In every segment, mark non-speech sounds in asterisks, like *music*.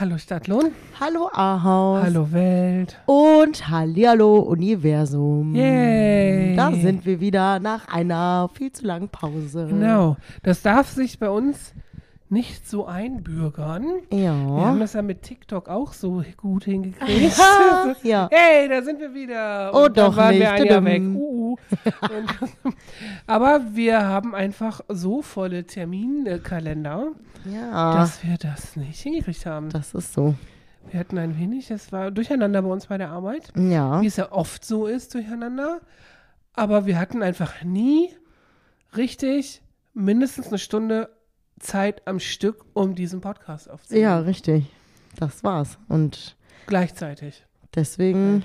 Hallo Stadtlohn. Hallo Ahaus. Hallo Welt. Und Hallihallo Universum. Yay. Da sind wir wieder nach einer viel zu langen Pause. Genau. Das darf sich bei uns nicht so einbürgern. Wir haben Ja. das ja mit TikTok auch so gut hingekriegt. Ja, *laughs* ja. Hey, da sind wir wieder. Oh, Und dann doch waren wir nicht. ein Jahr weg. Uh, uh. *laughs* Aber wir haben einfach so volle Terminkalender, Ja. dass wir das nicht hingekriegt haben. Das ist so. Wir hatten ein wenig, es war durcheinander bei uns bei der Arbeit. Ja. wie es ja oft so ist durcheinander. Aber wir hatten einfach nie richtig mindestens eine Stunde Zeit am Stück, um diesen Podcast aufzunehmen. Ja, richtig. Das war's. Und Gleichzeitig. deswegen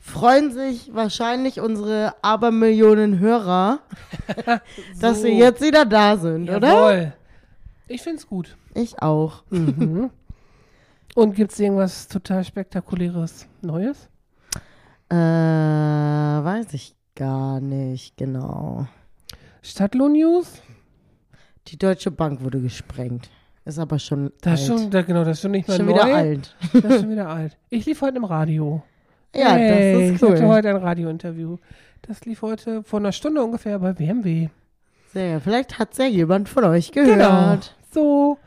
freuen sich wahrscheinlich unsere Abermillionen Hörer, *laughs* dass So. wir jetzt wieder da sind, oder? Jawohl. Ich find's gut. Ich auch. Mhm. *laughs* Und gibt's irgendwas total spektakuläres Neues? Äh, weiß ich gar nicht genau. Stadtlohn-News? Die Deutsche Bank wurde gesprengt. Ist aber schon Das ist alt. schon, da, genau, das ist schon nicht mehr schon neu. wieder alt. Das ist schon wieder alt. Ich lief heute im Radio. *laughs* Ja, Hey, das ist Ich hatte cool. heute ein Radiointerview. Das lief heute vor einer Stunde ungefähr bei BMW. Sehr, vielleicht hat's ja jemand von euch gehört. Genau. So.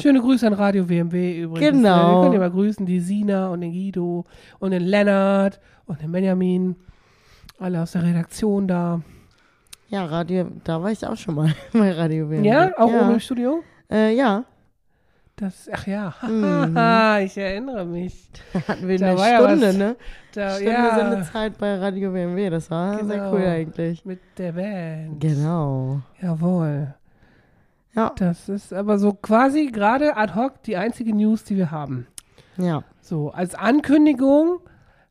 Schöne Grüße an Radio WMW übrigens. Genau. Wir können ja mal grüßen, die Sina und den Guido und den Lennart und den Benjamin. Alle aus der Redaktion da. Ja, Radio, da war ich auch schon mal *laughs* bei Radio WM. Ja, auch ja. oben im Studio? Äh, ja, Das, ach ja, *laughs* Mhm. ich erinnere mich. da hatten wir Da eine ja Stunde, was. ne? Da, Stunde ja, Sendezeit bei Radio BMW. Das war sehr Genau. cool eigentlich. mit der Band. Genau. Jawohl. Ja, Das ist aber so quasi gerade ad hoc die einzige News, die wir haben. ja. So, als Ankündigung,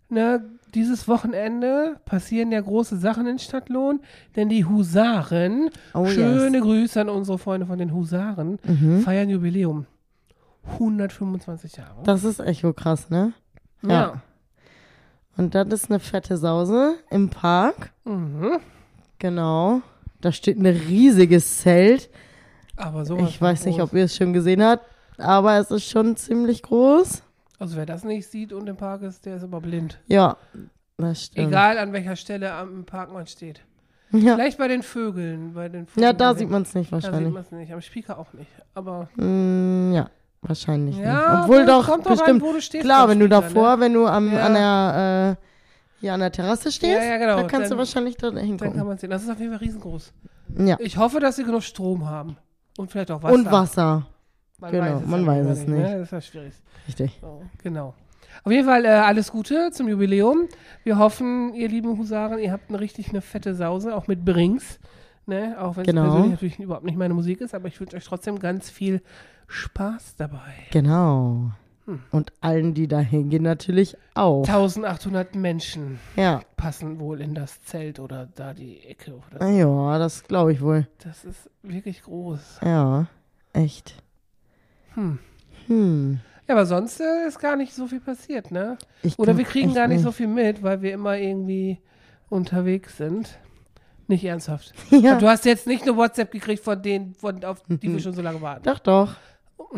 ne, dieses Wochenende passieren ja große Sachen in Stadtlohn, denn die Husaren, Oh, schöne yes. Grüße an unsere Freunde von den Husaren, Mhm. feiern Jubiläum. 125 Jahre. Das ist echo krass, ne? ja. Und das ist eine fette Sause im Park. Mhm. Genau. Da steht ein riesiges Zelt. Aber sowas Ich weiß von nicht, groß. ob ihr es schon gesehen habt, aber es ist schon ziemlich groß. Also wer das nicht sieht und im Park ist, der ist aber blind. Ja, das stimmt. Egal an welcher Stelle am Park man steht. Ja, Vielleicht bei den Vögeln. Bei den Vögeln ja da sieht man es nicht Da sieht wahrscheinlich. man es nicht. Am Speaker auch nicht. Aber Mm, ja, wahrscheinlich ja, nicht. Obwohl doch, bestimmt. An, stehst Klar, wenn du davor, Ne? wenn du am, Ja. an der, äh, hier an der Terrasse stehst, Ja, genau. da kannst Dann- du wahrscheinlich da Dann kann hingucken. man sehen. Das ist auf jeden Fall riesengroß. Ja. Ich hoffe, dass sie genug Strom haben. Und vielleicht auch Wasser. Und Wasser. Man genau, man ja weiß immer es Ne? nicht. Das ist ja schwierig. Richtig. So, genau. Auf jeden Fall äh, alles Gute zum Jubiläum. Wir hoffen, ihr lieben Husaren, ihr habt eine richtig eine fette Sause, auch mit Brings. Ne? Auch wenn es Genau. persönlich natürlich überhaupt nicht meine Musik ist, aber ich wünsche euch trotzdem ganz viel Spaß dabei. Genau. Hm. Und allen, die da hingehen, natürlich auch. 1800 Menschen Ja. passen wohl in das Zelt oder da die Ecke. Oder Ah, Ja, das glaube ich wohl. Das ist wirklich groß. Ja, echt. Hm. Hm. Ja, aber sonst äh, ist gar nicht so viel passiert, ne? Ich Oder wir kriegen gar nicht so viel mit, weil wir immer irgendwie unterwegs sind. Nicht ernsthaft. *laughs* Ja, Du hast jetzt nicht eine WhatsApp gekriegt von denen, von, auf die wir schon so lange warten. doch, doch. *laughs*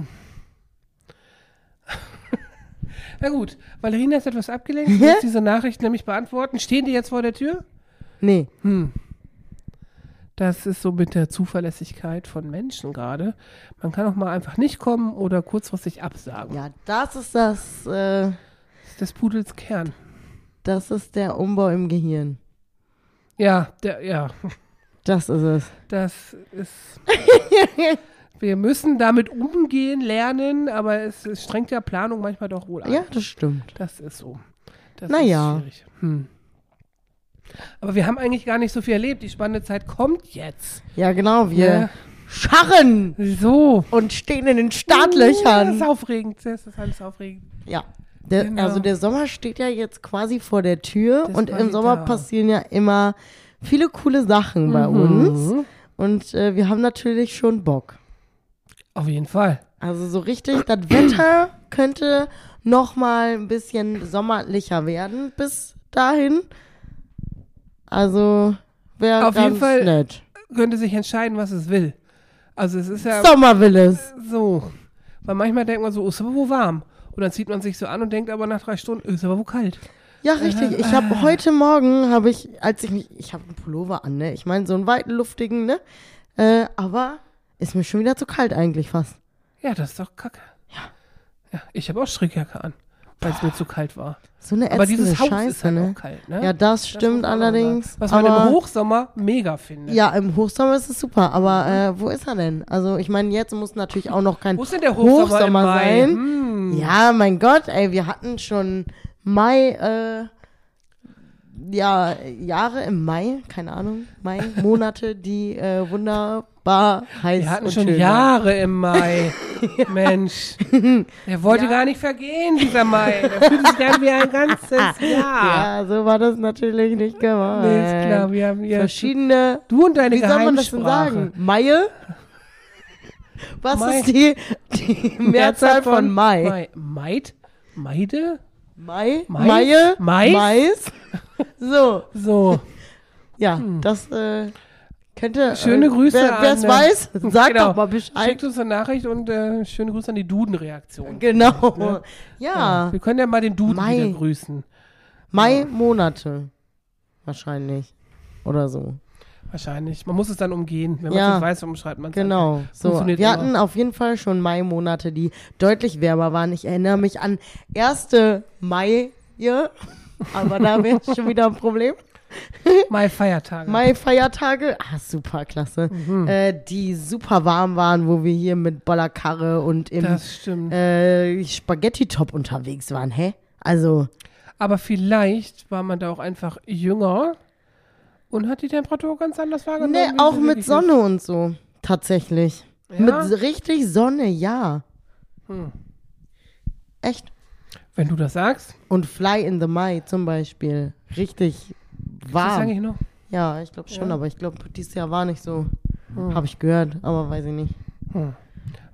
Na gut, Valerina ist etwas abgelenkt. Sie Ja? muss diese Nachricht nämlich beantworten. Stehen die jetzt vor der Tür? Nee. Hm. Das ist so mit der Zuverlässigkeit von Menschen gerade. Man kann auch mal einfach nicht kommen oder kurzfristig absagen. Ja, das ist das, äh, Das ist des Pudels Kern. das ist der Umbau im Gehirn. Ja, der, ja, Das ist es. das ist. *laughs* wir müssen damit umgehen lernen, aber es, es strengt ja Planung manchmal doch wohl an. Ja, das stimmt. Das ist so. Das Naja. ist schwierig. Hm. Aber wir haben eigentlich gar nicht so viel erlebt. Die spannende Zeit kommt jetzt. Ja, genau, wir Ja. scharren So. und stehen in den Das ist Startlöchern. aufregend. Das ist alles aufregend. Ja, Der, Genau. Also der Sommer steht ja jetzt quasi vor der Tür ist und im Sommer da. passieren ja immer viele coole Sachen bei uns. Und äh, wir haben natürlich schon Bock. Auf jeden Fall. Also so richtig, das Wetter könnte noch mal ein bisschen sommerlicher werden bis dahin. Also wäre Auf jeden Fall- nett. Könnte sich entscheiden, was es will. Also es ist ja Sommer will es. so. Weil manchmal denkt man so, oh, ist aber wo warm. Und dann zieht man sich so an und denkt aber nach drei Stunden, oh, ist aber wo kalt. Ja, richtig. Ich habe heute Morgen, habe ich, als ich mich, ich habe einen Pullover an, ne? Ich meine, so einen weiten, luftigen, ne? Äh, aber ist mir schon wieder zu kalt eigentlich fast. Ja, das ist doch kacke. Ja. Ja, ich habe auch Strickjacke an, weil es mir zu kalt war. So eine Aber dieses Haus Scheiße, ist halt ne? auch kalt, ne? Ja, das Das stimmt auch allerdings. Was man im Hochsommer mega findet. Ja, im Hochsommer ist es super, aber äh, wo ist er denn? Also ich meine, jetzt muss natürlich auch noch kein Wo ist denn der Hochsommer, Hochsommer sein. Hm. Ja, mein Gott, ey, wir hatten schon Mai, äh, ja, Jahre im Mai, keine Ahnung, Mai, Monate, die äh, wunderbar heiß Wir hatten schon schön waren. Jahre im Mai. *laughs* Mensch. Der wollte gar nicht vergehen, dieser Mai. Der fühlt sich dann wie ein ganzes *laughs* Jahr. Ja, so war das natürlich nicht gemeint. Nee, ist klar, wir haben hier Verschiedene, Du und deine wie soll man das denn sagen? Maie? Was Mai. ist die, die Mehrzahl von Mai? Mai. Maid? Meide? Mai? Mais? Maie? Mais? Mais? So, So. ja, das äh, könnte. Hm. Schöne äh, Grüße Wer wer es äh, weiß, *laughs* sag genau. doch mal Bescheid. Schickt uns eine Nachricht und äh, schöne Grüße an die Duden-Reaktion. Genau. Ne? Ja, Wir können ja mal den Duden Mai. wieder grüßen. Mai-Monate. Wahrscheinlich. Oder so. Wahrscheinlich. Man muss es dann umgehen. Wenn man Ja. es weiß, warum schreibt man es Genau. So, wir immer. hatten auf jeden Fall schon Mai-Monate, die deutlich wärmer waren. Ich erinnere mich an erste Mai, aber da wäre schon wieder ein Problem. *laughs* Mai-Feiertage. Mai-Feiertage, ah, super klasse, Mhm. äh, die super warm waren, wo wir hier mit Bollerkarre und im äh, Spaghetti-Top unterwegs waren, hä? Also, Aber vielleicht war man da auch einfach jünger und hat die Temperatur ganz anders wahrgenommen. ne, wie auch mit Sonne und so, tatsächlich. Ja? Mit richtig Sonne, ja. Hm. Echt. Wenn du das sagst, Und Fly in the Mai zum Beispiel. Richtig das warm. sage ich noch. Ja, ich glaube schon, Ja. aber ich glaube, dieses Jahr war nicht so. Hm. Habe ich gehört, aber weiß ich nicht.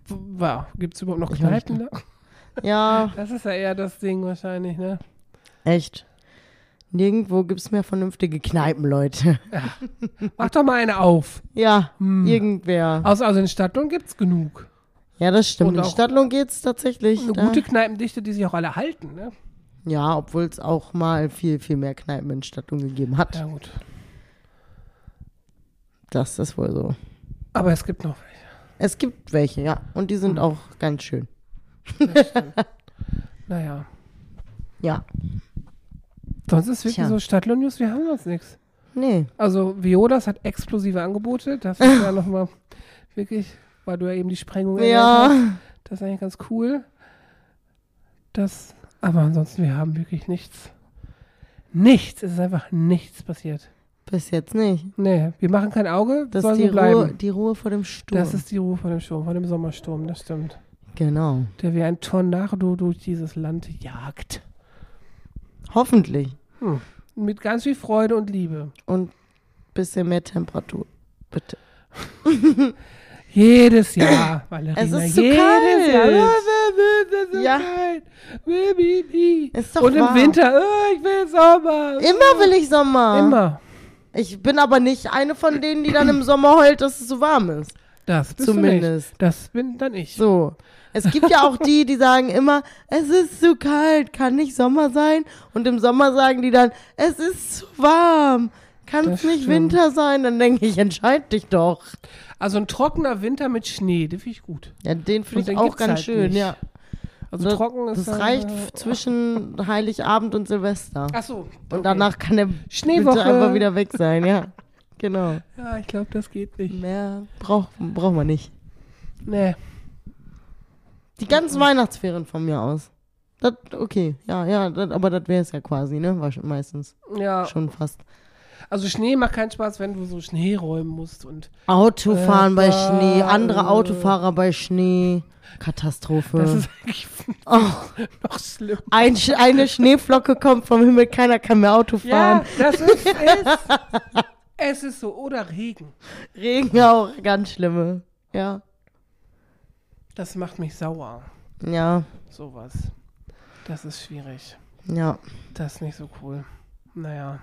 Wow, gibt es überhaupt noch Ich Kneipen da? *laughs* Ja, Das ist ja eher das Ding wahrscheinlich, ne? echt. Nirgendwo gibt's mehr vernünftige Kneipen, Leute. Mach doch mal eine auf. Ja, Hm. irgendwer. Außer also in Stadtlohn gibt's genug. Ja, das stimmt. Und In Stadtlohn geht's tatsächlich. Eine da. gute Kneipendichte, die sich auch alle halten, ne? Ja, obwohl es auch mal viel, viel mehr Kneipen in Stadtlohn gegeben hat. Ja, gut. Das ist wohl so. Aber es gibt noch welche. Es gibt welche, ja. Und die sind auch ganz schön. Das stimmt. naja. Ja. Sonst ist wirklich Tja. so Stadtlohn-News, wir haben sonst nichts. Nee. Also Violas hat explosive Angebote. Das ist *laughs* ja nochmal wirklich, weil du ja eben die Sprengung erwähnt hast. Ja. Das ist eigentlich ganz cool. Das, aber ansonsten, wir haben wirklich nichts. Nichts. Es ist einfach nichts passiert. Bis jetzt nicht. Nee, wir machen kein Auge. Das ist so die bleiben. Ruhe, die Ruhe vor dem Sturm. Das ist die Ruhe vor dem Sturm, vor dem Sommersturm, das stimmt. genau. Der wie ein Tornado durch dieses Land jagt. Hoffentlich. Hm. Mit ganz viel Freude und Liebe. Und bisschen mehr Temperatur. Bitte. *laughs* Jedes Jahr, Valerina. Es ist zu jedes kalt. Jahr. Es ist so Ja. kalt. Ist doch Und im wahr. Winter, oh, ich will Sommer. Immer will ich Sommer. Immer. Ich bin aber nicht eine von denen, die dann im Sommer heult, dass es so warm ist. Das bist Zumindest. Das bin dann ich. So. Es gibt ja auch die, die sagen immer, es ist zu kalt, kann nicht Sommer sein. Und im Sommer sagen die dann, es ist zu warm, kann es nicht stimmt. Winter sein. Dann denke ich, entscheid dich doch. Also ein trockener Winter mit Schnee, den finde ich gut. Ja, den finde ich auch ganz halt schön, nicht. ja. Also Das- trocken ist Das äh, reicht f- zwischen *laughs* Heiligabend und Silvester. Ach so. Und danach kann der Schneewoche. bitte einfach wieder weg sein, ja. *laughs* Genau. Ja, ich glaube, das geht nicht. Mehr braucht braucht man nicht. Nee. Die ganzen Weihnachtsferien von mir aus. Das, okay, ja, ja, das, aber das wäre es ja quasi, ne? War schon meistens. Ja. Schon fast. Also Schnee macht keinen Spaß, wenn du so Schnee räumen musst und Autofahren Äh, bei Schnee, andere äh, Autofahrer bei Schnee. Katastrophe. das ist eigentlich oh, noch schlimm. ein, eine Schneeflocke kommt vom Himmel, keiner kann mehr Auto Ja, fahren. das ist es. Es ist so. Oder Regen. Regen auch, ganz schlimme. Ja. Das macht mich sauer. Ja, Sowas. Das ist schwierig. ja. Das ist nicht so cool. Naja.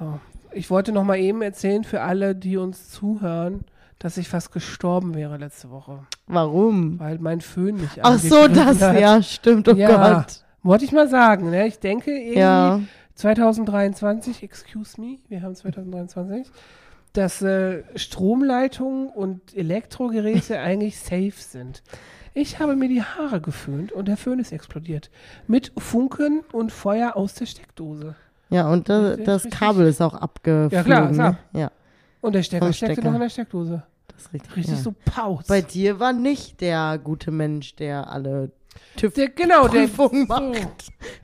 So. Ich wollte noch mal eben erzählen für alle, die uns zuhören, dass ich fast gestorben wäre letzte Woche, Warum? weil mein Föhn mich Ach so, das, hat. ja, stimmt, oh Ja. Gott. Wollte ich mal sagen, ne? Ich denke irgendwie Ja. 2023, excuse me, wir haben 2023, dass äh, Stromleitungen und Elektrogeräte *laughs* eigentlich safe sind. Ich habe mir die Haare geföhnt und der Föhn ist explodiert. Mit Funken und Feuer aus der Steckdose. Ja, und das, das. Kabel ist auch abgeflogen. Ja, klar, klar. Ne? Ja, Und der Stecker Vom steckte Stecker. noch in der Steckdose. das ist richtig. Richtig ja. so Paus. Bei dir war nicht der gute Mensch, der alle TÜV. der, genau, der Prüfung so.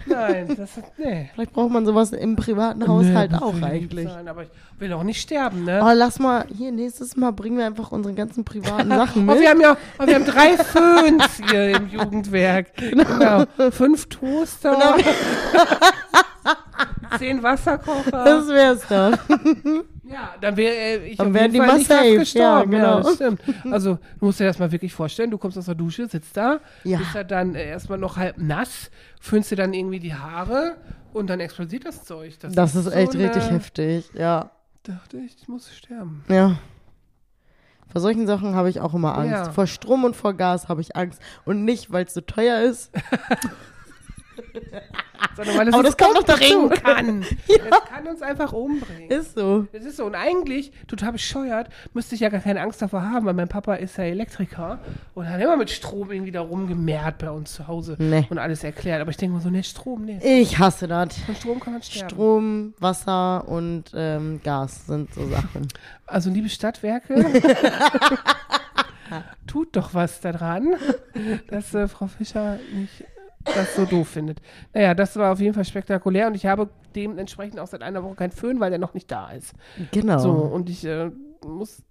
Nein, das ist, nee. Vielleicht braucht man sowas im privaten Haushalt Nee, auch eigentlich. Sein, aber ich will auch nicht sterben, ne? Oh, lass mal, hier, nächstes Mal bringen wir einfach unsere ganzen privaten *laughs* Sachen Oh, wir mit. haben ja oh, wir haben drei Föhns hier im Jugendwerk. *laughs* Genau. Fünf Toaster. *laughs* zehn Wasserkocher. Das wär's doch. *laughs* ja, dann wäre äh, ich Dann wären die Fall mal nicht. Ja, Ja, genau. das stimmt. Also, du musst dir das mal wirklich vorstellen. Du kommst aus der Dusche, sitzt da, Ja. bist ja dann äh, erstmal noch halb nass, föhnst dir dann irgendwie die Haare und dann explodiert das Zeug. Das ist echt so richtig eine- heftig, ja. Dachte ich, ich muss sterben. Ja. Vor solchen Sachen habe ich auch immer Angst. Ja. Vor Strom und vor Gas habe ich Angst. Und nicht, weil es so teuer ist. *laughs* Sondern weil es Aber uns das kommt noch umbringen dazu. kann. *laughs* Es kann uns einfach umbringen. Ist so. Das ist so. Und eigentlich, total bescheuert, müsste ich ja gar keine Angst davor haben, weil mein Papa ist ja Elektriker und hat immer mit Strom irgendwie da rumgemehrt bei uns zu Hause Nee. und alles erklärt. Aber ich denke mal so, ne, Strom, ne. Ich hasse das. Von Strom kann man sterben. Strom, Wasser und ähm, Gas sind so Sachen. *laughs* Also, liebe Stadtwerke, *laughs* tut doch was daran, dass äh, Frau Fischer nicht das so doof findet. Naja, das war auf jeden Fall spektakulär und ich habe dementsprechend auch seit einer Woche keinen Föhn, weil der noch nicht da ist. Genau. So, und ich äh, muss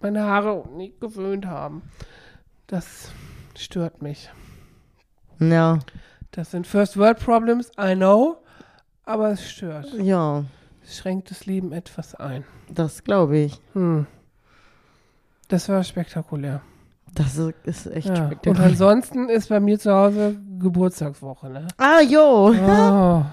meine Haare nicht gewöhnt haben. Das stört mich. Ja. Das sind First World Problems, I know, aber es stört. Ja, Es schränkt das Leben etwas ein. das glaube ich. Hm. Das war spektakulär. Das ist, echt Ja. Und spektakulär. ansonsten ist bei mir zu Hause Geburtstagswoche, ne? Ah, jo. Oh.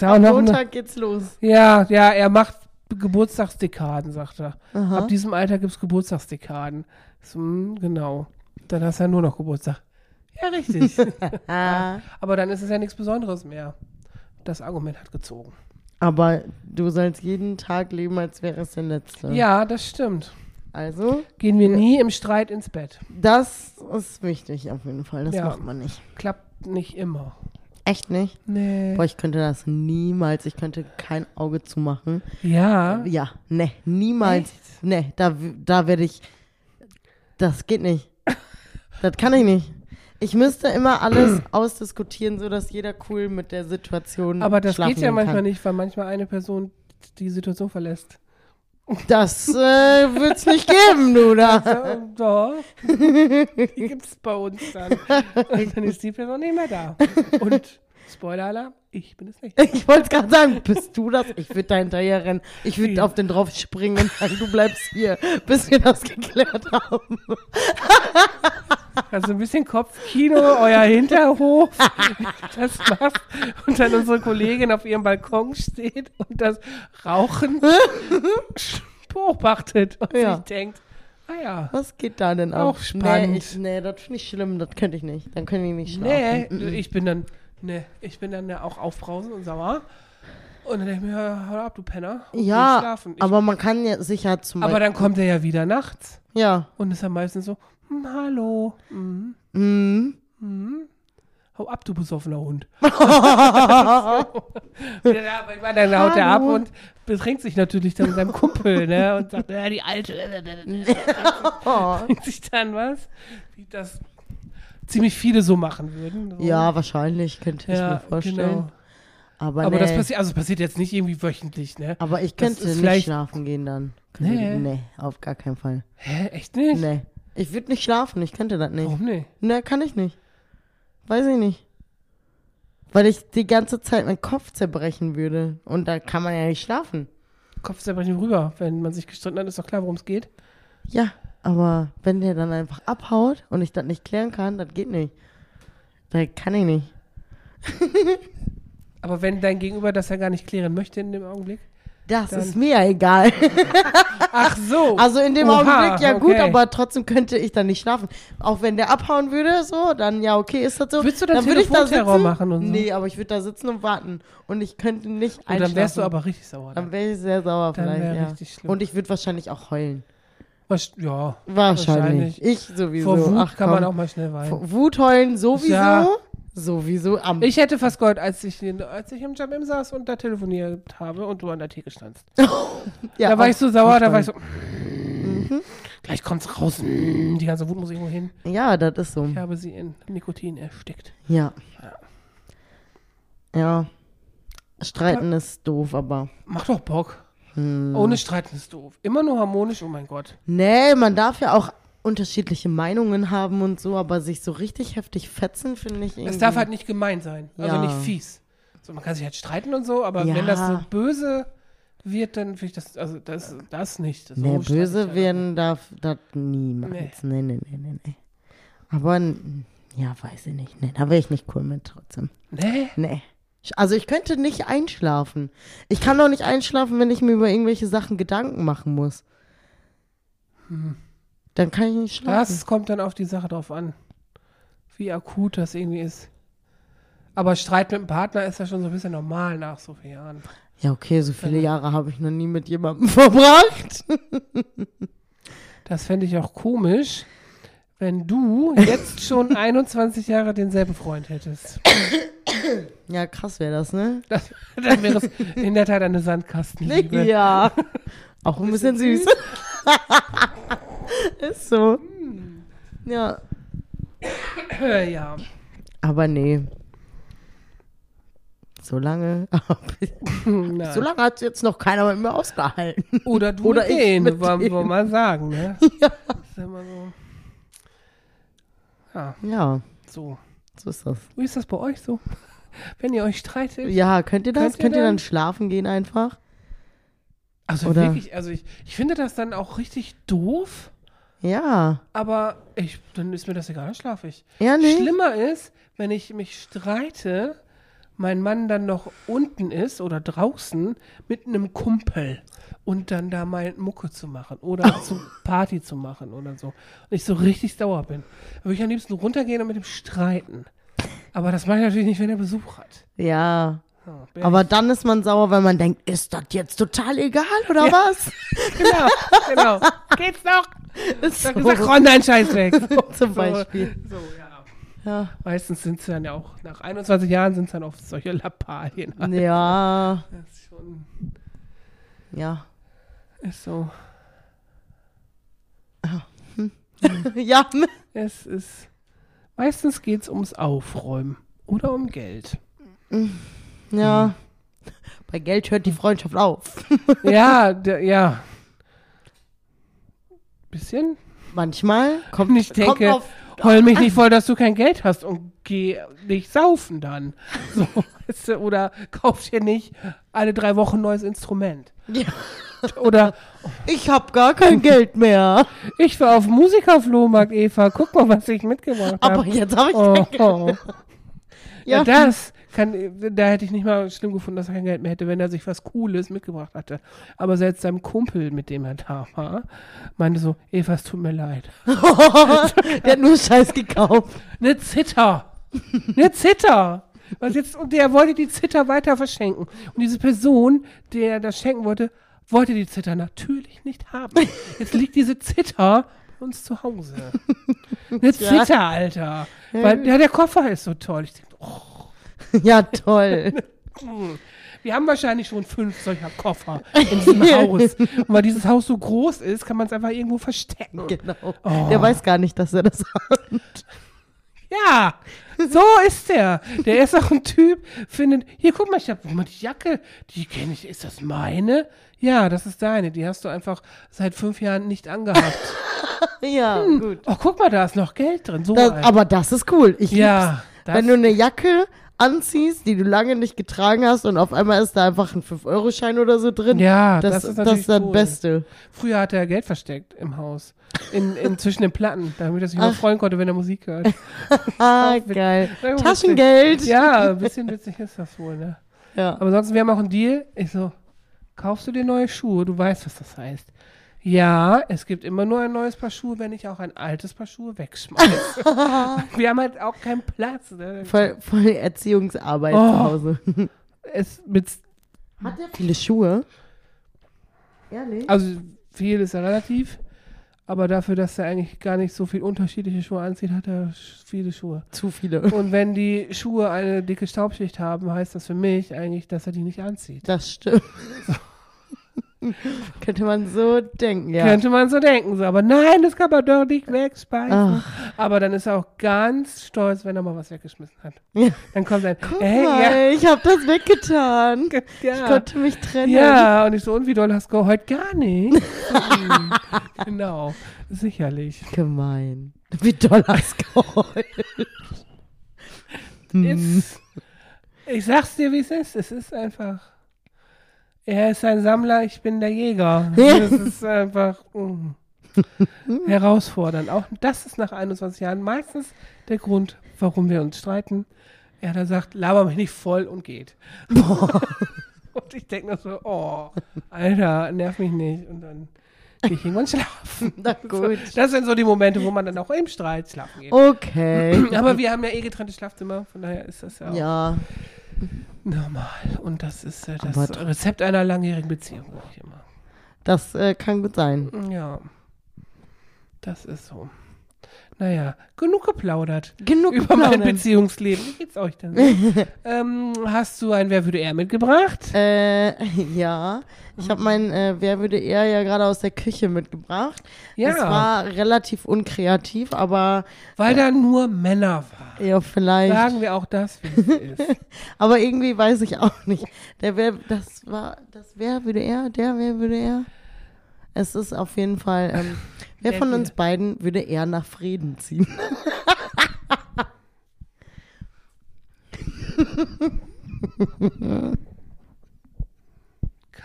Am noch eine, Montag geht's los. ja, ja, er macht Geburtstagsdekaden, sagt er. Aha. Ab diesem Alter gibt es Geburtstagsdekaden. So, hm, genau. Dann hast du ja nur noch Geburtstag. Ja, richtig. Ah. *laughs* Aber dann ist es ja nichts Besonderes mehr. Das Argument hat gezogen. Aber du sollst jeden Tag leben, als wäre es der letzte. Ja, das stimmt. Also, Gehen wir nie im Streit ins Bett. das ist wichtig auf jeden Fall. Das Ja. macht man nicht. Klappt nicht immer. Echt nicht? Nee. Boah, ich könnte das niemals. Ich könnte kein Auge zumachen. Ja. Ja, ne, niemals. Echt? Ne, da, da werde ich. Das geht nicht. Das kann ich nicht. Ich müsste immer alles *clears throat* ausdiskutieren, sodass jeder cool mit der Situation Aber das geht ja manchmal kann. nicht, weil manchmal eine Person die Situation verlässt. Das äh, wird's nicht geben, du da. *laughs* Ja, doch. Die gibt es bei uns dann. Und dann ist die Person nicht mehr da. Und Spoiler-Alarm, ich bin es nicht. Ich wollte gerade sagen, bist du das? Ich würde da hinterher rennen. Ich würde auf den drauf springen und sagen, du bleibst hier, bis wir das geklärt haben. *laughs* Also ein bisschen Kopfkino, euer Hinterhof, das macht und dann unsere Kollegin auf ihrem Balkon steht und das Rauchen beobachtet und Ja. sich denkt, ah ja, Was geht da denn Auch ab? spannend. Nee, ich, nee das finde ich schlimm, das könnte ich nicht. Dann könnte ich nicht nee, schlafen. Mm, mm. ich bin dann, nee, ich bin dann ja auch aufbrausend und sauer. Und dann denke ich mir, hör ab, du Penner. Ja, schlafen. Ich, aber man kann ja sicher zum aber dann kommt er ja wieder nachts Ja. und ist dann meistens so, hm, hallo, mhm, Mhm. mhm. Hau ab, du besoffener Hund. *laughs* *laughs* ja, dann haut er ab und betrinkt sich natürlich dann mit seinem Kumpel, ne? Und sagt, ja, die Alte, *laughs* trinkt sich dann was. Wie das ziemlich viele so machen würden. So. Ja, wahrscheinlich könnte ich ja, mir vorstellen. Genau. Aber, Aber nee. das passiert, also passiert jetzt nicht irgendwie wöchentlich, ne? Aber ich könnte nicht vielleicht- schlafen gehen dann. Nee. Nee, auf gar keinen Fall. Hä, echt nicht? Nee. Ich würde nicht schlafen, ich könnte das nicht. Warum nicht? Nee, kann ich nicht. Weiß ich nicht. Weil ich die ganze Zeit meinen Kopf zerbrechen würde. Und da kann man ja nicht schlafen. Kopfzerbrechen rüber. Wenn man sich gestritten hat, ist doch klar, worum es geht. Ja, aber wenn der dann einfach abhaut und ich das nicht klären kann, das geht nicht. Das kann ich nicht. Aber wenn dein Gegenüber das ja gar nicht klären möchte in dem Augenblick. Das Dann- ist mir ja egal. *laughs* Ach so. Also in dem Oha, Augenblick ja gut, okay. aber trotzdem könnte ich dann nicht schlafen. Auch wenn der abhauen würde, so, dann ja, okay, ist das so. Würdest du dann würde ich da sitzen. machen und so? Nee, aber ich würde da sitzen und warten. Und ich könnte nicht Und einschlafen. dann wärst du aber richtig sauer. Dann wäre ich sehr sauer Dann vielleicht, ja. richtig schlimm. Und ich würde wahrscheinlich auch heulen. Was, ja. Wahrscheinlich. Wahrscheinlich. Ich sowieso. Vor Wut Ach, kann man auch mal schnell weinen. Vor Wut heulen sowieso. Ja. Sowieso am. Ich hätte fast geheult, als ich, als ich im Jam M saß und da telefoniert habe und du an der Theke standst. *laughs* ja, da war ich so sauer, da war ich so, gleich kommt's raus. Die ganze Wut muss irgendwo hin. Ja, das ist so. Ich habe sie in Nikotin erstickt. Ja. Ja. Streiten ist doof, aber. Macht doch Bock. Hm. Ohne Streiten ist doof. Immer nur harmonisch, oh mein Gott. Nee, man darf ja auch unterschiedliche Meinungen haben und so, aber sich so richtig heftig fetzen, finde ich irgendwie. Es darf halt nicht gemein sein. Also Ja. nicht fies. So, man kann sich halt streiten und so, aber Ja. wenn das so böse wird, dann finde ich das, also das, das nicht. Das Nee, böse halt werden darf das niemals. Nee. Nee, nee, nee, nee, nee. Aber, ja, weiß ich nicht. Nee, da wäre ich nicht cool mit trotzdem. Nee. Nee. Also ich könnte nicht einschlafen. Ich kann doch nicht einschlafen, wenn ich mir über irgendwelche Sachen Gedanken machen muss. Dann kann ich nicht schlafen. Das kommt dann auf die Sache drauf an, wie akut das irgendwie ist. Aber Streit mit dem Partner ist ja schon so ein bisschen normal nach so vielen Jahren. Ja, okay, so viele Jahre habe ich noch nie mit jemandem *laughs* verbracht. Das fände ich auch komisch, wenn du jetzt schon *laughs* 21 Jahre denselben Freund hättest. Ja, krass wäre das, ne? Das, dann wäre es in der Tat eine Sandkastenliebe. *laughs* Ja. Auch ein bisschen süß. *laughs* Ist so. Ja. Äh, *coughs* ja. Aber nee. So lange. *laughs* So lange hat jetzt noch keiner mit mir ausgehalten. Oder du Oder mit ich denen, mit wollen wir mal sagen, ne? *laughs* Ja. Ist immer so. Ja, Ja, so. so ist das. Wie ist das bei euch so? Wenn ihr euch streitet? Ja, könnt ihr das? Könnt ihr Könnt ihr, dann? dann schlafen gehen einfach? Also Oder- wirklich, also ich, ich finde das dann auch richtig doof, Ja. aber ich, dann ist mir das egal, dann schlafe ich. Ja, nee. Schlimmer ist, wenn ich mich streite, mein Mann dann noch unten ist oder draußen mit einem Kumpel und dann da mal Mucke zu machen oder zu Party zu machen oder so. Und ich so richtig sauer bin. Dann würde ich am liebsten runtergehen und mit ihm streiten. Aber das mache ich natürlich nicht, wenn er Besuch hat. Ja. Ja, Aber dann ist man sauer, weil man denkt, ist das jetzt total egal oder was? ich- *laughs* genau, genau. *laughs* Geht's noch? *laughs* So. sag räum deinen Scheiß weg. *laughs* So, Zum Beispiel. So, ja. Ja. Meistens sind es dann ja auch, nach 21 Jahren sind es dann oft solche Lappalien. *laughs* Ja. Das ist schon, Ja. ist so. ja. Es ist, meistens geht es ums Aufräumen oder um Geld. Ja. Bei Geld hört die Freundschaft auf. ja, der, ja. Bisschen. Manchmal kommt, ich denke, kommt auf, heul mich nicht voll, dass du kein Geld hast und geh nicht saufen dann. *laughs* So, weißt du, oder kauf dir nicht alle drei Wochen ein neues Instrument. Ja. Oder ich hab gar kein Geld mehr. ich war auf Musikerflohmarkt, Eva. Guck mal, was ich mitgebracht Aber habe. jetzt habe ich Oh, kein Geld mehr. Ja, Ja. das kann, da hätte ich nicht mal schlimm gefunden, dass er kein Geld mehr hätte, wenn er sich was Cooles mitgebracht hatte. Aber selbst seinem Kumpel, mit dem er da war, meinte so, Eva, es tut mir leid. *laughs* Der hat nur Scheiß gekauft. Eine Zitter. Eine Zitter. Was jetzt, und der wollte die Zitter weiter verschenken. Und diese Person, der das schenken wollte, wollte die Zitter natürlich nicht haben. Jetzt liegt diese Zitter bei uns zu Hause. *laughs* Eine. Zitter, Alter. Weil ja, der Koffer ist so toll. Ich denke, oh, *laughs* Ja, toll. *laughs* wir haben wahrscheinlich schon fünf solcher Koffer *laughs* in diesem Haus. Und weil dieses Haus so groß ist, kann man es einfach irgendwo verstecken. genau. Oh. Der weiß gar nicht, dass er das hat. Ja, so ist der. Der ist auch ein Typ, findet, hier guck mal, ich hab, guck mal, die Jacke, die kenne ich, ist das meine? Ja, das ist deine, die hast du einfach seit fünf Jahren nicht angehabt. *laughs* Ja, gut. Oh, guck mal, da ist noch Geld drin, so Das, aber das ist cool. Ich Ja, lieb's. das- Wenn du eine Jacke anziehst, die du lange nicht getragen hast und auf einmal ist da einfach ein 5-Euro-Schein oder so drin. Ja, das, das ist das natürlich ist das cool. Beste. Früher hat er Geld versteckt im Haus. In, in *laughs* zwischen den Platten, damit er sich Ach. freuen konnte, wenn er Musik hört. *laughs* Ah, geil. Taschengeld. Ja, ein bisschen witzig ist das wohl, ne? Ja. Aber sonst, wir haben auch einen Deal. Ich so, kaufst du dir neue Schuhe? Du weißt, was das heißt. Ja, es gibt immer nur ein neues Paar Schuhe, wenn ich auch ein altes Paar Schuhe wegschmeiße. *laughs* wir haben halt auch keinen Platz. Ne? Voll, voll Erziehungsarbeit Oh. zu Hause. Es mit, Hat er viele Schuhe? Ehrlich? also viel ist ja relativ, aber dafür, dass er eigentlich gar nicht so viel unterschiedliche Schuhe anzieht, hat er viele Schuhe. Zu viele. *laughs* Und wenn die Schuhe eine dicke Staubschicht haben, heißt das für mich eigentlich, dass er die nicht anzieht. Das stimmt. *laughs* *laughs* Könnte man so denken, ja. Könnte man so denken, so. aber nein, das kann man doch nicht wegspeisen. Ach. Aber dann ist er auch ganz stolz, wenn er mal was weggeschmissen hat. Ja. Dann kommt ein, Guck hey, mal, ich habe das weggetan. ja, Ich ja. konnte mich trennen. ja, und ich so, und wie doll hast du heute gar nicht? *laughs* Genau, sicherlich. Gemein. Wie doll hast du geheult. Ist, ich sag's dir, wie es ist. Es ist einfach. Er ist ein Sammler, ich bin der Jäger. *laughs* Das ist einfach mm, herausfordernd. Auch das ist nach 21 Jahren meistens der Grund, warum wir uns streiten. Er da sagt, laber mich nicht voll und geht. *laughs* und ich denke nur so, oh, Alter, nerv mich nicht. Und dann gehe ich irgendwann schlafen. Na *laughs* gut. Das sind so die Momente, wo man dann auch im Streit schlafen geht. Okay. Aber wir haben ja eh getrennte Schlafzimmer, von daher ist das ja, auch Ja, normal. Und das ist äh, das Aber Rezept einer langjährigen Beziehung, sag ich immer. das äh, kann gut sein. Ja, das ist so. Naja, genug geplaudert Genug über mein geplaudert. Beziehungsleben. Wie geht's euch denn? so? *laughs* ähm, hast du ein Wer würde er mitgebracht? Äh, *laughs* ja. Ich habe mein äh, Wer würde er ja gerade aus der Küche mitgebracht. Ja. Es war relativ unkreativ, aber Weil da nur Männer waren. ja, vielleicht. Sagen wir auch das, wie es ist. *laughs* Aber irgendwie weiß ich auch nicht. Der wer, das war, das wer würde er, der wer würde er? Es ist auf jeden Fall, ähm, *laughs* wer Der von uns beiden würde eher nach Frieden ziehen? *laughs*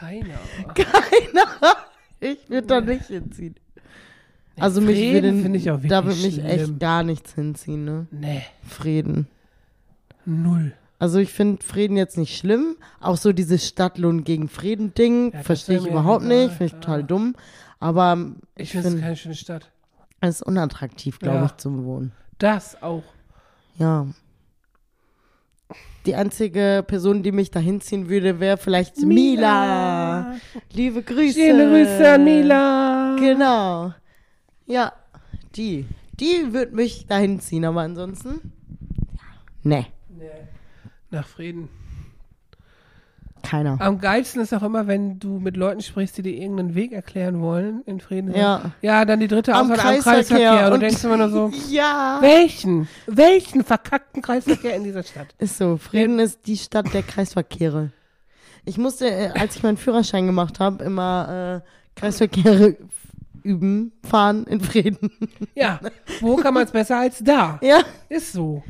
Keiner. *laughs* Keiner. Ich würde da nicht hinziehen. Also mich Frieden würde, ich auch da würde mich schlimm. echt gar nichts hinziehen, ne? Nee, Frieden. null. Also ich finde Frieden jetzt nicht schlimm. Auch so dieses Stadtlohn gegen Frieden-Ding Ja, verstehe ich überhaupt egal, nicht. Finde ich total dumm. Aber Ich ich finde es keine schöne Stadt. es ist unattraktiv, glaube Ja. ich, zum Wohnen. Das auch. Ja. Die einzige Person, die mich da hinziehen würde, wäre vielleicht Mila. Liebe Grüße. Schöne Grüße an Mila. Genau. Ja, die. Die wird mich dahin ziehen, aber ansonsten. Ja. Nee, Nee. Nach Frieden. Keiner. Am geilsten ist auch immer, wenn du mit Leuten sprichst, die dir irgendeinen Weg erklären wollen in Frieden. Ja. Ja, dann die dritte Am Auswahl am Kreisverkehr. Kreisverkehr. Und du Und- denkst immer nur so, *laughs* Ja. welchen? Welchen verkackten Kreisverkehr in dieser Stadt? Ist so. Frieden ist die Stadt der Kreisverkehre. Ich musste, äh, als ich meinen Führerschein gemacht habe, immer äh, Kreisverkehre üben, fahren in Frieden. Ja, wo kann man es besser als da? ja. Ist so.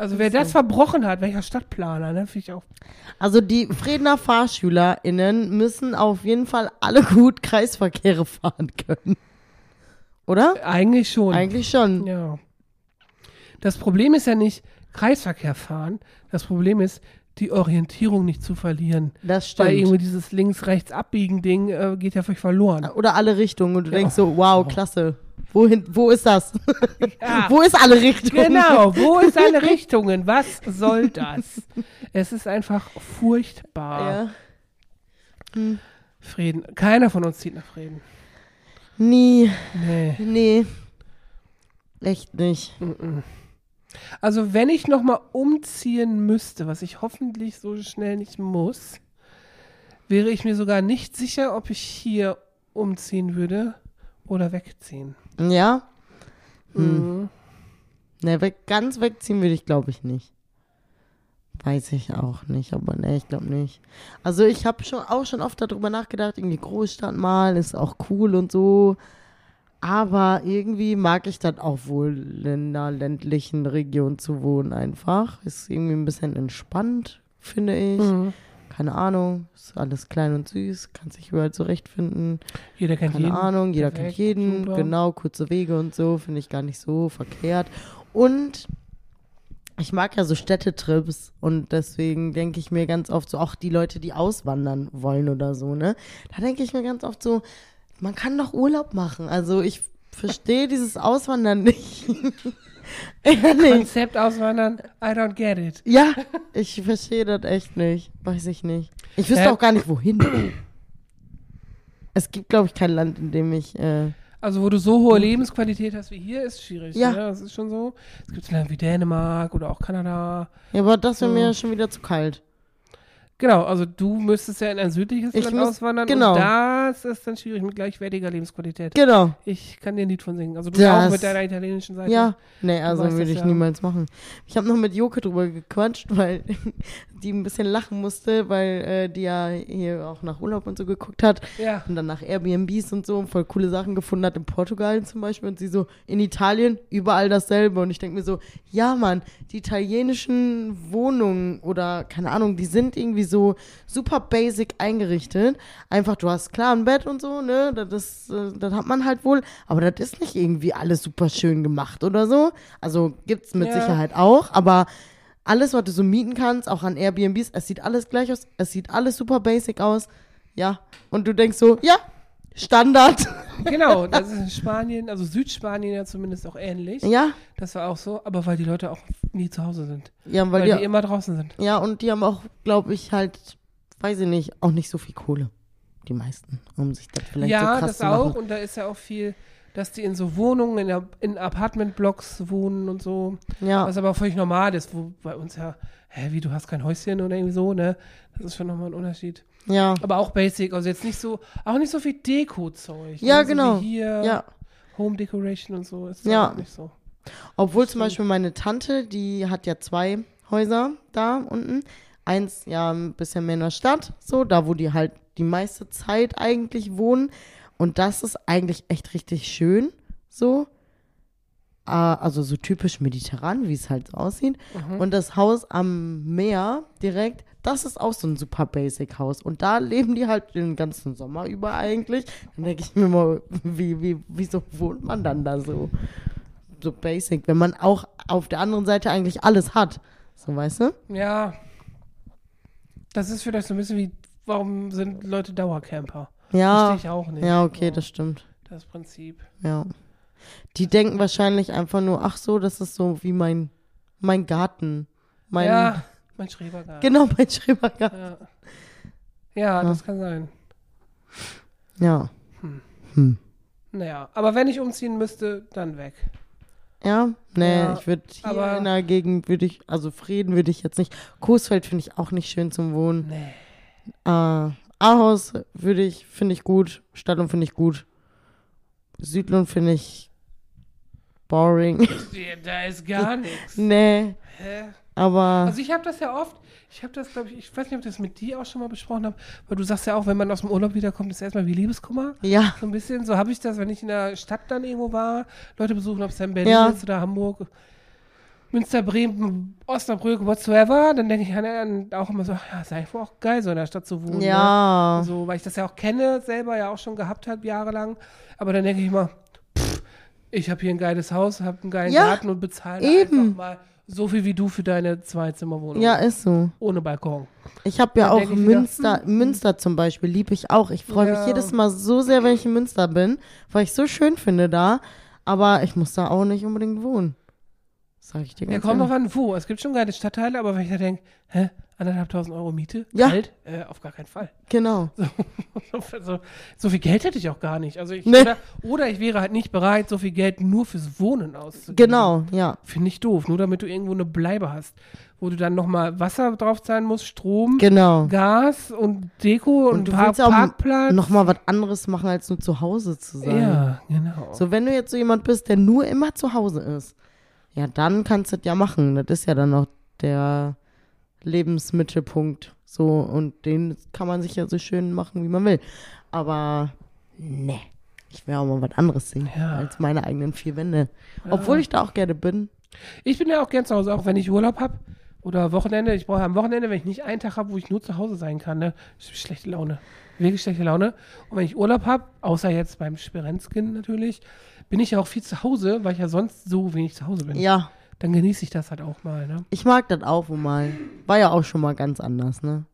Also wer das verbrochen hat, welcher Stadtplaner, ne, finde ich auch. Also die Fredener FahrschülerInnen müssen auf jeden Fall alle gut Kreisverkehre fahren können. Oder? Eigentlich schon. Eigentlich schon. Ja. Das Problem ist ja nicht Kreisverkehr fahren. Das Problem ist, die Orientierung nicht zu verlieren. Das Weil stimmt. irgendwie dieses links-rechts-abbiegen-Ding äh, geht ja völlig verloren. Oder alle Richtungen und du Ja. denkst so, wow, klasse. Wohin, wo ist das? *laughs* Ja. wo ist alle Richtungen? Genau, wo ist alle *laughs* Richtungen? Was soll das? Es ist einfach furchtbar. Ja. Frieden. Keiner von uns zieht nach Frieden. Nie. Nee. Nee. Echt nicht. Also wenn ich noch mal umziehen müsste, was ich hoffentlich so schnell nicht muss, wäre ich mir sogar nicht sicher, ob ich hier umziehen würde oder wegziehen. Ja? Mhm. Ne, weg, ganz wegziehen würde ich, glaube ich, nicht. Weiß ich auch nicht, aber ne, ich glaube nicht. Also ich habe schon auch schon oft darüber nachgedacht, irgendwie Großstadt mal ist auch cool und so. Aber irgendwie mag ich das auch wohl in einer ländlichen Region zu wohnen einfach. Ist irgendwie ein bisschen entspannt, finde ich. Mhm. Keine Ahnung, ist alles klein und süß, kann sich überall zurechtfinden. Jeder kennt Keine jeden. Ahnung, jeder Perfekt, kennt jeden, super. genau, kurze Wege und so, finde ich gar nicht so verkehrt. Und ich mag ja so Städtetrips und deswegen denke ich mir ganz oft so, auch die Leute, die auswandern wollen oder so, ne? Da denke ich mir ganz oft so, man kann doch Urlaub machen. Also ich verstehe dieses Auswandern nicht. *laughs* Ehrlich. Konzept auswandern, I don't get it. Ja, ich verstehe das echt nicht. Weiß ich nicht. Ich wüsste Äh, auch gar nicht, wohin. Es gibt, glaube ich, kein Land, in dem ich. Äh, Also, wo du so hohe Lebensqualität hast wie hier, ist schwierig. Ja. Ne? Das ist schon so. Es gibt Länder wie Dänemark oder auch Kanada. ja, aber das wäre So. mir schon wieder zu kalt. Genau, also du müsstest ja in ein südliches Ich Land muss- auswandern genau. und das ist dann schwierig mit gleichwertiger Lebensqualität. Genau. Ich kann dir ein Lied von singen. Also du Das- auch mit deiner italienischen Seite. Ja, nee, also würde ich ja. niemals machen. Ich habe noch mit Joke drüber gequatscht, *laughs* weil die ein bisschen lachen musste, weil äh, die ja hier auch nach Urlaub und so geguckt hat Ja. und dann nach Airbnbs und so und voll coole Sachen gefunden hat in Portugal zum Beispiel und sie so in Italien überall dasselbe und ich denke mir so, ja Mann, die italienischen Wohnungen oder keine Ahnung, die sind irgendwie so super basic eingerichtet. Einfach, du hast klar ein Bett und so, ne, das, äh, das hat man halt wohl, aber das ist nicht irgendwie alles super schön gemacht oder so. Also gibt's mit Ja. Sicherheit auch, aber alles, was du so mieten kannst, auch an Airbnbs, es sieht alles gleich aus, es sieht alles super basic aus. Ja, und du denkst so, ja, Standard. Genau, das ist in Spanien, also Südspanien ja zumindest auch ähnlich. Ja, Das war auch so, aber weil die Leute auch nie zu Hause sind. ja, Weil, weil, die die, immer draußen sind. ja, und die haben auch, glaube ich, halt, weiß ich nicht, auch nicht so viel Kohle. Die meisten, um sich das vielleicht so ja, krass das zu machen. auch. Und da ist ja auch viel, dass die in so Wohnungen, in, der- in Apartmentblocks wohnen und so. Ja, Was aber völlig normal ist, wo bei uns ja, hä, wie, du hast kein Häuschen oder irgendwie so, ne? Das ist schon nochmal ein Unterschied. Ja, Aber auch basic, also jetzt nicht so, auch nicht so viel Deko-Zeug. Ja, ne? so genau. Wie hier, ja. Home Decoration und so, ist Ja. ja nicht so. Obwohl zum Beispiel meine Tante, die hat ja zwei Häuser da unten. Eins ja ein bisschen mehr in der Stadt, so, da wo die halt die meiste Zeit eigentlich wohnen. Und das ist eigentlich echt richtig schön, so. Äh, also so typisch mediterran, wie es halt so aussieht. Mhm. Und das Haus am Meer direkt, das ist auch so ein super basic Haus. Und da leben die halt den ganzen Sommer über eigentlich. Dann denke ich mir mal, wie, wie, wieso wohnt man dann da so? So basic, wenn man auch auf der anderen Seite eigentlich alles hat. So, weißt du? Ja. Das ist vielleicht so ein bisschen wie, warum sind Leute Dauercamper? Ja. Verstehe ich auch nicht. Ja, okay, So, das stimmt. Das Prinzip. Ja. Die denken wahrscheinlich einfach nur, ach so, das ist so wie mein, mein Garten. Mein, ja, mein Schrebergarten. Genau, mein Schrebergarten. Ja. ja, das kann sein. Ja. Hm. Hm. Naja, aber wenn ich umziehen müsste, dann weg. Ja, nee, Ja, ich würde hier in der Gegend würde ich, also Frieden würde ich jetzt nicht. Coesfeld finde ich auch nicht schön zum Wohnen. Nee. Äh, Ahaus würde ich, finde ich gut. Stadtlohn finde ich gut. Südlohn finde ich boring. Da ist gar *laughs* nichts. nee, Hä? aber Also ich habe das ja oft, ich habe das, glaube ich, ich weiß nicht, ob ich das mit dir auch schon mal besprochen habe, weil du sagst ja auch, wenn man aus dem Urlaub wiederkommt, ist erstmal wie Liebeskummer. ja, So ein bisschen, so habe ich das, wenn ich in der Stadt dann irgendwo war, Leute besuchen, ob es dann Berlin Ja. ist oder Hamburg, Münster, Bremen, Osnabrück, whatsoever, dann denke ich an, an auch immer so, ja, ist eigentlich wohl auch geil, so in der Stadt zu wohnen. Ne? ja, So, weil ich das ja auch kenne, selber ja auch schon gehabt habe, jahrelang. Aber dann denke ich immer, ich habe hier ein geiles Haus, habe einen geilen Ja, Garten und bezahle eben. einfach mal so viel wie du für deine Zweizimmerwohnung. ja, ist so. Ohne Balkon. Ich habe ja Dann auch ich wieder, Münster, Münster zum Beispiel, liebe ich auch. Ich freue mich Ja. jedes Mal so sehr, wenn ich in Münster bin, weil ich so schön finde da. Aber ich muss da auch nicht unbedingt wohnen. Sag ich dir Ja, ganz kommt ehrlich. drauf an, wo. Es gibt schon geile Stadtteile, aber wenn ich da denke, hä, anderthalbtausend Euro Miete? Ja. Kalt? Äh, auf gar keinen Fall. Genau. *laughs* so, so viel Geld hätte ich auch gar nicht. Also ich, Nee. oder, oder ich wäre halt nicht bereit, so viel Geld nur fürs Wohnen auszugeben. Genau, ja. Finde ich doof. Nur damit du irgendwo eine Bleibe hast, wo du dann nochmal Wasser drauf zahlen musst, Strom, Genau. Gas und Deko und, Und du Park willst auch Parkplatz. Nochmal was anderes machen, als nur zu Hause zu sein. Ja, genau. So, wenn du jetzt so jemand bist, der nur immer zu Hause ist, ja, dann kannst du das ja machen. Das ist ja dann noch der Lebensmittelpunkt. So, und den kann man sich ja so schön machen, wie man will. Aber, ne. Ich will auch mal was anderes sehen Ja. als meine eigenen vier Wände. Obwohl ich da auch gerne bin. Ich bin ja auch gern zu Hause, auch wenn ich Urlaub habe oder Wochenende. Ich brauche am Wochenende, wenn ich nicht einen Tag habe, wo ich nur zu Hause sein kann, ne? Schlechte Laune. Wirklich schlechte Laune. Und wenn ich Urlaub habe, außer jetzt beim Sperenzkin natürlich, bin ich ja auch viel zu Hause, weil ich ja sonst so wenig zu Hause bin. Ja, Dann genieße ich das halt auch mal, ne? ich mag das auch mal. War ja auch schon mal ganz anders, ne?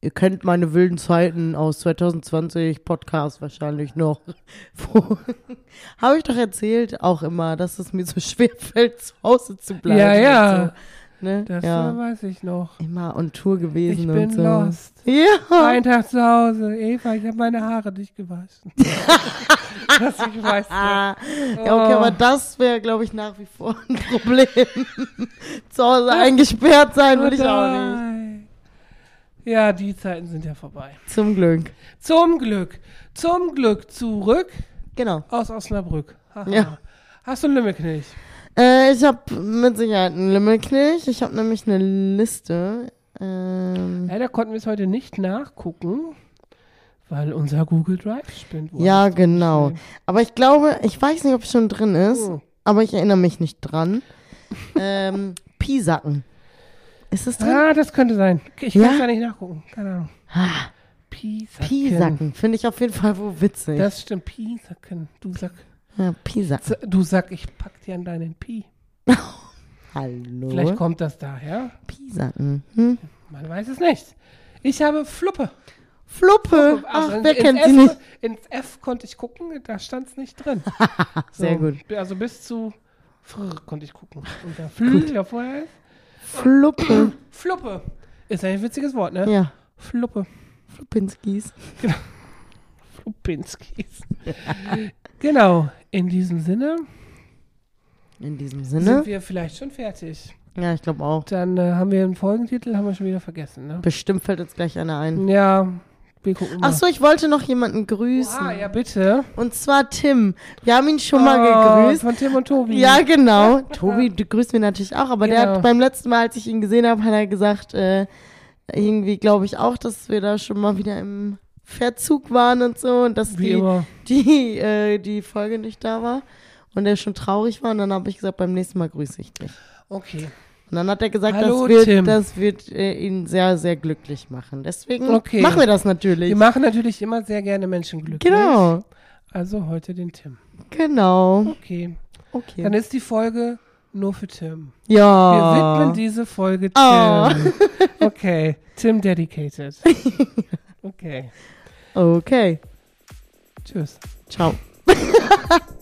Ihr kennt meine wilden Zeiten aus 2020 Podcast wahrscheinlich noch. Wo- *laughs* Habe ich doch erzählt auch immer, dass es mir so *laughs* schwer fällt, zu Hause zu bleiben. Ja, ja. So, ne? Das ja. äh, weiß ich noch. Immer on Tour gewesen Ich und bin so. lost. Ja. Ein Tag zu Hause. Eva, ich habe meine Haare nicht gewaschen. *laughs* das ich weiß. Ah, ja, okay, Oh. aber das wäre, glaube ich, nach wie vor ein Problem. *laughs* zu Hause eingesperrt sein würde ich auch nicht. Ja, die Zeiten sind ja vorbei. Zum Glück. Zum Glück. Zum Glück zurück Genau. aus Osnabrück. Ja. Hast du einen Lümmelknilch? Äh, ich habe mit Sicherheit einen Limmelknilch. Ich habe nämlich eine Liste. Ähm, Leider konnten wir es heute nicht nachgucken, weil unser Google Drive spinnt. Wo ja, genau. Aber ich glaube, ich weiß nicht, ob es schon drin ist, Oh. aber ich erinnere mich nicht dran. *laughs* ähm, Pisacken. Ist es drin? Ah, das könnte sein. Ich kann es ja nicht nachgucken. Keine Ahnung. Ah, Pisacken. Pisacken. Finde ich auf jeden Fall wohl witzig. Das stimmt. Pisacken. Du Sack. Ja. Z- Du Sack, ich pack dir an deinen Pi. *laughs* Hallo. Vielleicht kommt das daher. Pisacken. Hm? Man weiß es nicht. Ich habe Fluppe. Fluppe. Also Ach, wer ins kennt F, sie nicht? Ins F konnte ich gucken, da stand es nicht drin. *laughs* Sehr So, gut. Also bis zu Fr konnte ich gucken. Und da Fl ja vorher ist. Fluppe. *clears throat* Fluppe. Ist ein witziges Wort, ne? ja. Fluppe. Fluppinskis. Flupinskis. *laughs* genau. In diesem Sinne In diesem sind Sinne. wir vielleicht schon fertig. Ja, ich glaube auch. Dann äh, haben wir einen Folgentitel, haben wir schon wieder vergessen, ne? Bestimmt fällt uns gleich einer ein. Ja, wir gucken mal. Ach so, ich wollte noch jemanden grüßen. Ah, ja, bitte. Und zwar Tim. Wir haben ihn schon mal Oh, gegrüßt. Von Tim und Tobi. Ja, genau. Tobi, du grüßt mich natürlich auch, aber der Genau. hat beim letzten Mal, als ich ihn gesehen habe, hat er gesagt, äh, irgendwie glaube ich auch, dass wir da schon mal wieder im Verzug waren und so und dass Wie die, immer. die, äh, die Folge nicht da war und er schon traurig war und dann habe ich gesagt, beim nächsten Mal grüße ich dich. Okay. Und dann hat er gesagt, Hallo, das wird, Tim. das wird äh, ihn sehr, sehr glücklich machen. Deswegen Okay. machen wir das natürlich. Wir machen natürlich immer sehr gerne Menschen glücklich. Genau, Also heute den Tim. genau. Okay. Okay. Dann ist die Folge nur für Tim. ja. Wir widmen diese Folge Tim. Oh. Okay. Tim dedicated. *laughs* Okay. Okay. Tschüss. Ciao. *laughs*